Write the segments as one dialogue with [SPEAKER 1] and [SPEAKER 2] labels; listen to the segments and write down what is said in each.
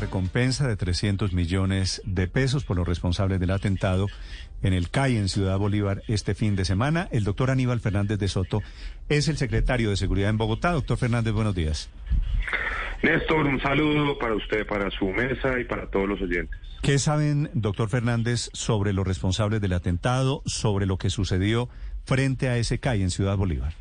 [SPEAKER 1] Recompensa de 300 millones de pesos por los responsables del atentado en el CAI en Ciudad Bolívar este fin de semana. El doctor Aníbal Fernández de Soto es el secretario de Seguridad en Bogotá. Doctor Fernández, buenos días.
[SPEAKER 2] Néstor, un saludo para usted, para su mesa y para todos los oyentes.
[SPEAKER 1] ¿Qué saben, doctor Fernández, sobre los responsables del atentado, sobre lo que sucedió frente a ese CAI en Ciudad Bolívar?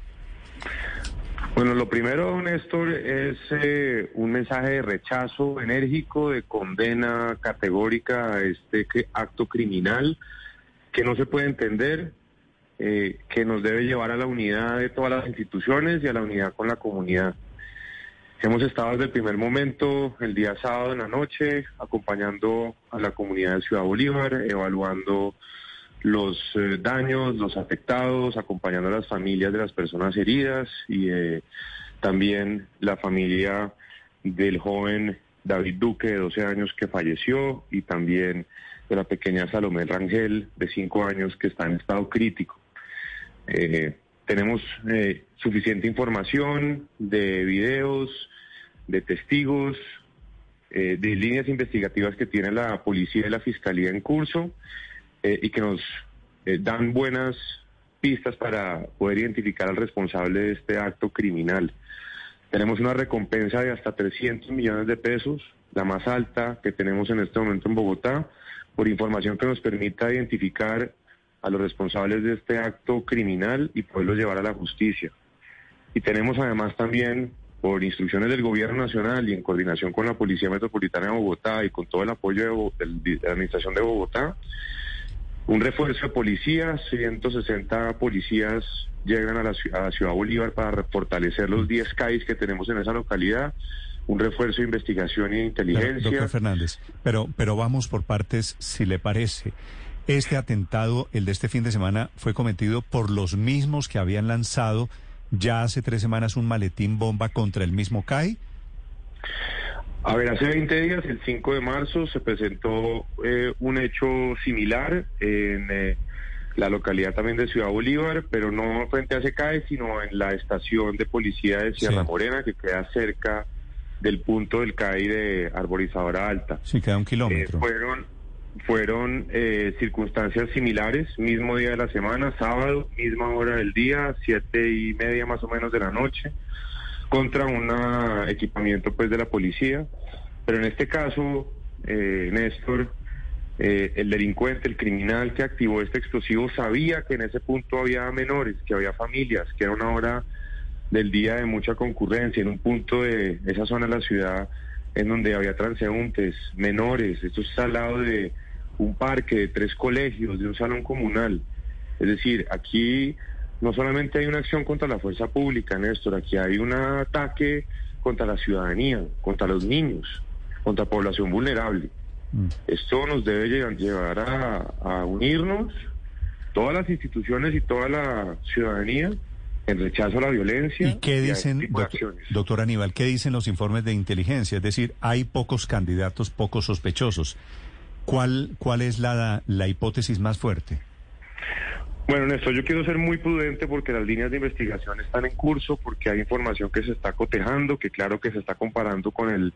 [SPEAKER 2] Bueno, lo primero, Néstor, es eh, un mensaje de rechazo enérgico, de condena categórica a este acto criminal que no se puede entender, eh, que nos debe llevar a la unidad de todas las instituciones y a la unidad con la comunidad. Hemos estado desde el primer momento, el día sábado en la noche, acompañando a la comunidad de Ciudad Bolívar, evaluando los eh, daños, los afectados, acompañando a las familias de las personas heridas y eh, también la familia del joven David Duque de 12 años que falleció y también de la pequeña Salomé Rangel de 5 años que está en estado crítico. Eh, tenemos suficiente información de videos, de testigos, de líneas investigativas que tiene la policía y la fiscalía en curso eh, y que nos dan buenas pistas para poder identificar al responsable de este acto criminal. Tenemos una recompensa de hasta 300 millones de pesos, la más alta que tenemos en este momento en Bogotá, por información que nos permita identificar a los responsables de este acto criminal y poderlos llevar a la justicia. Y tenemos además también, por instrucciones del Gobierno Nacional y en coordinación con la Policía Metropolitana de Bogotá y con todo el apoyo de, la Administración de Bogotá, un refuerzo de policías, 160 policías llegan a la, a Ciudad Bolívar para fortalecer los 10 CAIs que tenemos en esa localidad, un refuerzo de investigación y de inteligencia.
[SPEAKER 1] doctor Fernández, pero, pero vamos por partes, si le parece. Este atentado, el de este fin de semana, fue cometido por los mismos que habían lanzado ya hace tres semanas un maletín bomba contra el mismo CAI.
[SPEAKER 2] A ver, hace 20 días, el 5 de marzo, se presentó eh, un hecho similar en eh, la localidad también de Ciudad Bolívar, pero no frente a ese CAE, sino en la estación de policía de Sierra Morena, que queda cerca del punto del CAI de Arborizadora Alta.
[SPEAKER 1] Sí, queda un kilómetro.
[SPEAKER 2] Eh, fueron fueron eh, circunstancias similares, mismo día de la semana, sábado, misma hora del día, siete y media más o menos de la noche, contra un equipamiento pues de la policía. Pero en este caso, eh, Néstor, eh, el delincuente, el criminal que activó este explosivo sabía que en ese punto había menores, que había familias, que era una hora del día de mucha concurrencia, en un punto de esa zona de la ciudad en donde había transeúntes, menores, esto es al lado de un parque, de tres colegios, de un salón comunal. Es decir, aquí no solamente hay una acción contra la fuerza pública, Néstor, aquí hay un ataque contra la ciudadanía, contra los niños, contra la población vulnerable. Mm. Esto nos debe llevar a unirnos, todas las instituciones y toda la ciudadanía, en rechazo a la violencia.
[SPEAKER 1] ¿Y qué dicen, doctor, Aníbal, qué dicen los informes de inteligencia? Es decir, hay pocos candidatos, pocos sospechosos. ¿Cuál, cuál es la, la hipótesis más fuerte?
[SPEAKER 2] Bueno, Néstor, yo quiero ser muy prudente porque las líneas de investigación están en curso, porque hay información que se está cotejando, que claro que se está comparando con el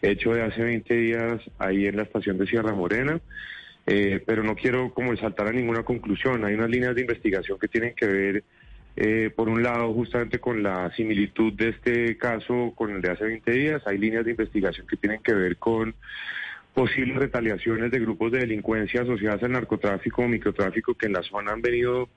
[SPEAKER 2] hecho de hace 20 días ahí en la estación de Sierra Morena. Eh, pero no quiero como saltar a ninguna conclusión. Hay unas líneas de investigación que tienen que ver eh, por un lado, justamente con la similitud de este caso con el de hace 20 días, hay líneas de investigación que tienen que ver con posibles retaliaciones de grupos de delincuencia asociadas al narcotráfico o microtráfico que en la zona han venido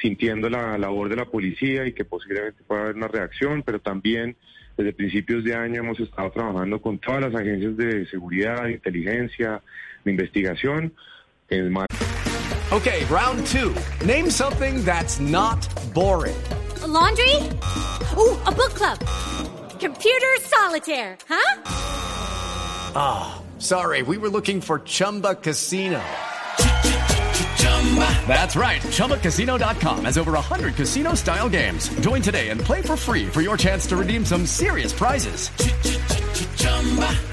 [SPEAKER 2] sintiendo la labor de la policía y que posiblemente pueda haber una reacción, pero también desde principios de año hemos estado trabajando con todas las agencias de seguridad, de inteligencia, de investigación. En
[SPEAKER 3] Okay, round two. Name something that's not boring.
[SPEAKER 4] A laundry? Ooh, a book club. Computer solitaire, huh?
[SPEAKER 3] Ah, oh, sorry. We were looking for Chumba Casino. That's right. ChumbaCasino.com has over 100 casino style games. Join today and play for free for your chance to redeem some serious prizes.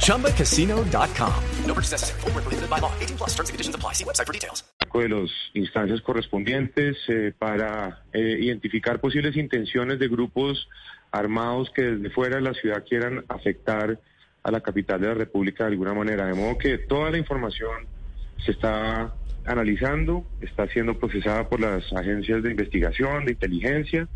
[SPEAKER 3] ChumbaCasino.com. No purchase necessary. Full prohibited by law. 18 plus terms and conditions apply. See website for details.
[SPEAKER 2] De las instancias correspondientes eh, para eh, identificar posibles intenciones de grupos armados que desde fuera de la ciudad quieran afectar a la capital de la República de alguna manera. De modo que toda la información se está analizando, está siendo procesada por las agencias de investigación, de inteligencia,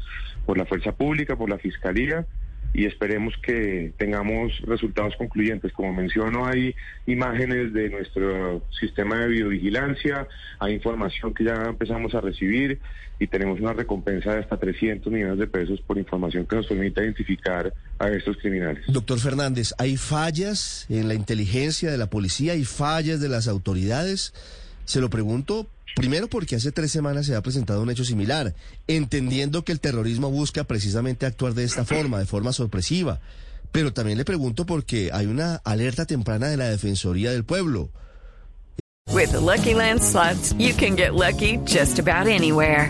[SPEAKER 2] por la fuerza pública, por la fiscalía y esperemos que tengamos resultados concluyentes. Como menciono, hay imágenes de nuestro sistema de videovigilancia, hay información que ya empezamos a recibir y tenemos una recompensa de hasta 300 millones de pesos por información que nos permita identificar a estos criminales.
[SPEAKER 5] Doctor Fernández, ¿hay fallas en la inteligencia de la policía? ¿Hay fallas de las autoridades? Se lo pregunto primero porque hace tres semanas se ha presentado un hecho similar, entendiendo que el terrorismo busca precisamente actuar de esta forma, de forma sorpresiva. Pero también le pregunto porque hay una alerta temprana de la Defensoría del Pueblo.
[SPEAKER 6] With the Lucky Land slots, you can get lucky just about anywhere.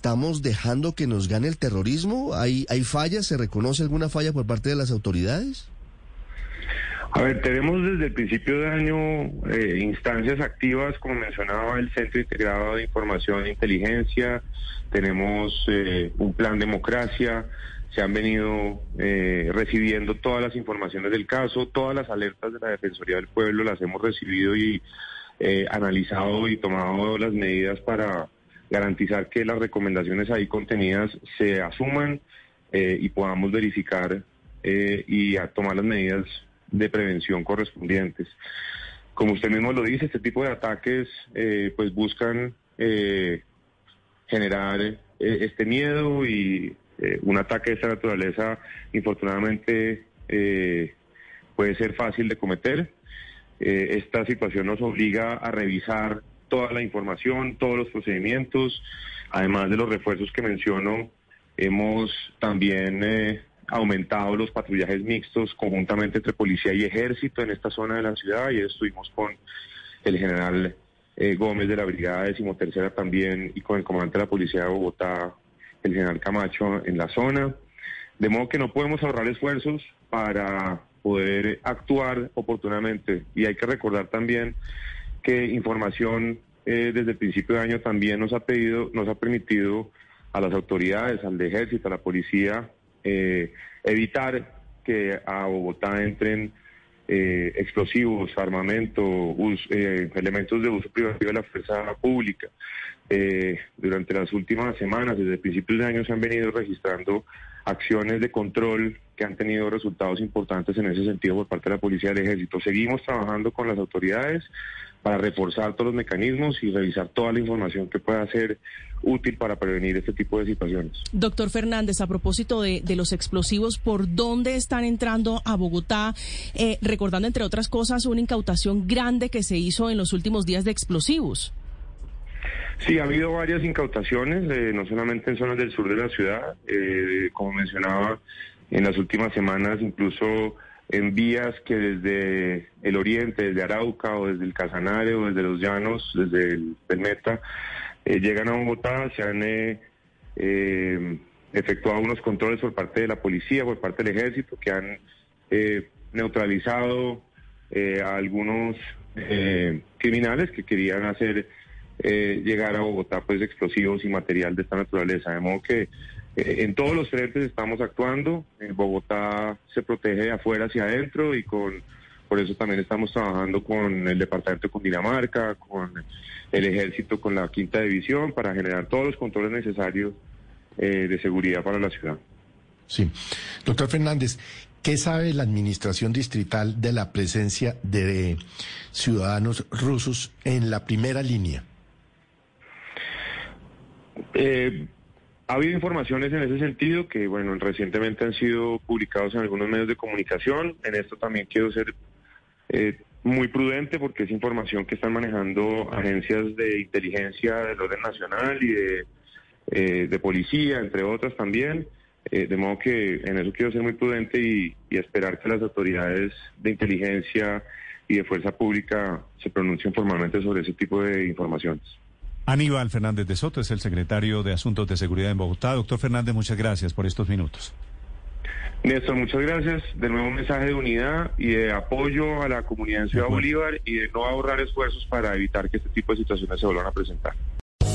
[SPEAKER 5] ¿Estamos dejando que nos gane el terrorismo? ¿Hay, ¿Hay fallas? ¿Se reconoce alguna falla por parte de las autoridades?
[SPEAKER 2] A ver, tenemos desde el principio de año eh, instancias activas, como mencionaba el Centro Integrado de Información e Inteligencia, tenemos eh, un plan democracia, se han venido eh, recibiendo todas las informaciones del caso, todas las alertas de la Defensoría del Pueblo las hemos recibido y analizado y tomado las medidas para garantizar que las recomendaciones ahí contenidas se asuman eh, y podamos verificar eh, y tomar las medidas de prevención correspondientes. Como usted mismo lo dice, este tipo de ataques eh, pues buscan generar este miedo y un ataque de esta naturaleza infortunadamente puede ser fácil de cometer. esta situación nos obliga a revisar toda la información, todos los procedimientos, además de los refuerzos que menciono, hemos también eh, aumentado los patrullajes mixtos conjuntamente entre policía y ejército en esta zona de la ciudad y estuvimos con el general eh, Gómez de la Brigada Decimotercera también y con el comandante de la Policía de Bogotá, el general Camacho, en la zona. De modo que no podemos ahorrar esfuerzos para poder actuar oportunamente. Y hay que recordar también que información eh, desde el principio de año también nos ha pedido, nos ha permitido a las autoridades, al ejército, a la policía, eh, evitar que a Bogotá entren eh, explosivos, armamento, elementos de uso privativo de la fuerza pública. durante las últimas semanas, desde principios de año, se han venido registrando acciones de control que han tenido resultados importantes en ese sentido por parte de la policía del ejército. Seguimos trabajando con las autoridades para reforzar todos los mecanismos y revisar toda la información que pueda ser útil para prevenir este tipo de situaciones.
[SPEAKER 7] Doctor Fernández, a propósito de, los explosivos, ¿por dónde están entrando a Bogotá? Eh, recordando, entre otras cosas, una incautación grande que se hizo en los últimos días de explosivos.
[SPEAKER 2] Sí, ha habido varias incautaciones, eh, no solamente en zonas del sur de la ciudad, eh, como mencionaba, en las últimas semanas incluso en vías que desde el oriente, desde Arauca o desde el Casanare o desde los llanos, desde el, Meta, eh, llegan a Bogotá, se han eh, eh, efectuado unos controles por parte de la policía, por parte del ejército, que han neutralizado a algunos criminales que querían hacer llegar a Bogotá pues explosivos y material de esta naturaleza. De modo que eh, en todos los frentes estamos actuando. En Bogotá se protege de afuera hacia adentro y con por eso también estamos trabajando con el departamento de Cundinamarca, con el ejército, con la quinta división para generar todos los controles necesarios eh, de seguridad para la ciudad.
[SPEAKER 5] Sí. Doctor Fernández,
[SPEAKER 8] ¿Qué sabe la administración distrital de la presencia de ciudadanos rusos en la primera línea?
[SPEAKER 2] Eh, ha habido informaciones en ese sentido que, bueno, recientemente han sido publicados en algunos medios de comunicación. En esto también quiero ser eh, muy prudente porque es información que están manejando agencias de inteligencia del orden nacional y de, eh, policía, entre otras también. Eh, de modo que en eso quiero ser muy prudente y esperar que las autoridades de inteligencia y de fuerza pública se pronuncien formalmente sobre ese tipo de informaciones.
[SPEAKER 1] Aníbal Fernández de Soto es el secretario de Asuntos de Seguridad en Bogotá. Doctor Fernández, muchas gracias por estos minutos.
[SPEAKER 2] Néstor, muchas gracias. De nuevo un mensaje de unidad y de apoyo a la comunidad en Ciudad Bolívar y de no ahorrar esfuerzos para evitar que este tipo de situaciones se vuelvan a presentar.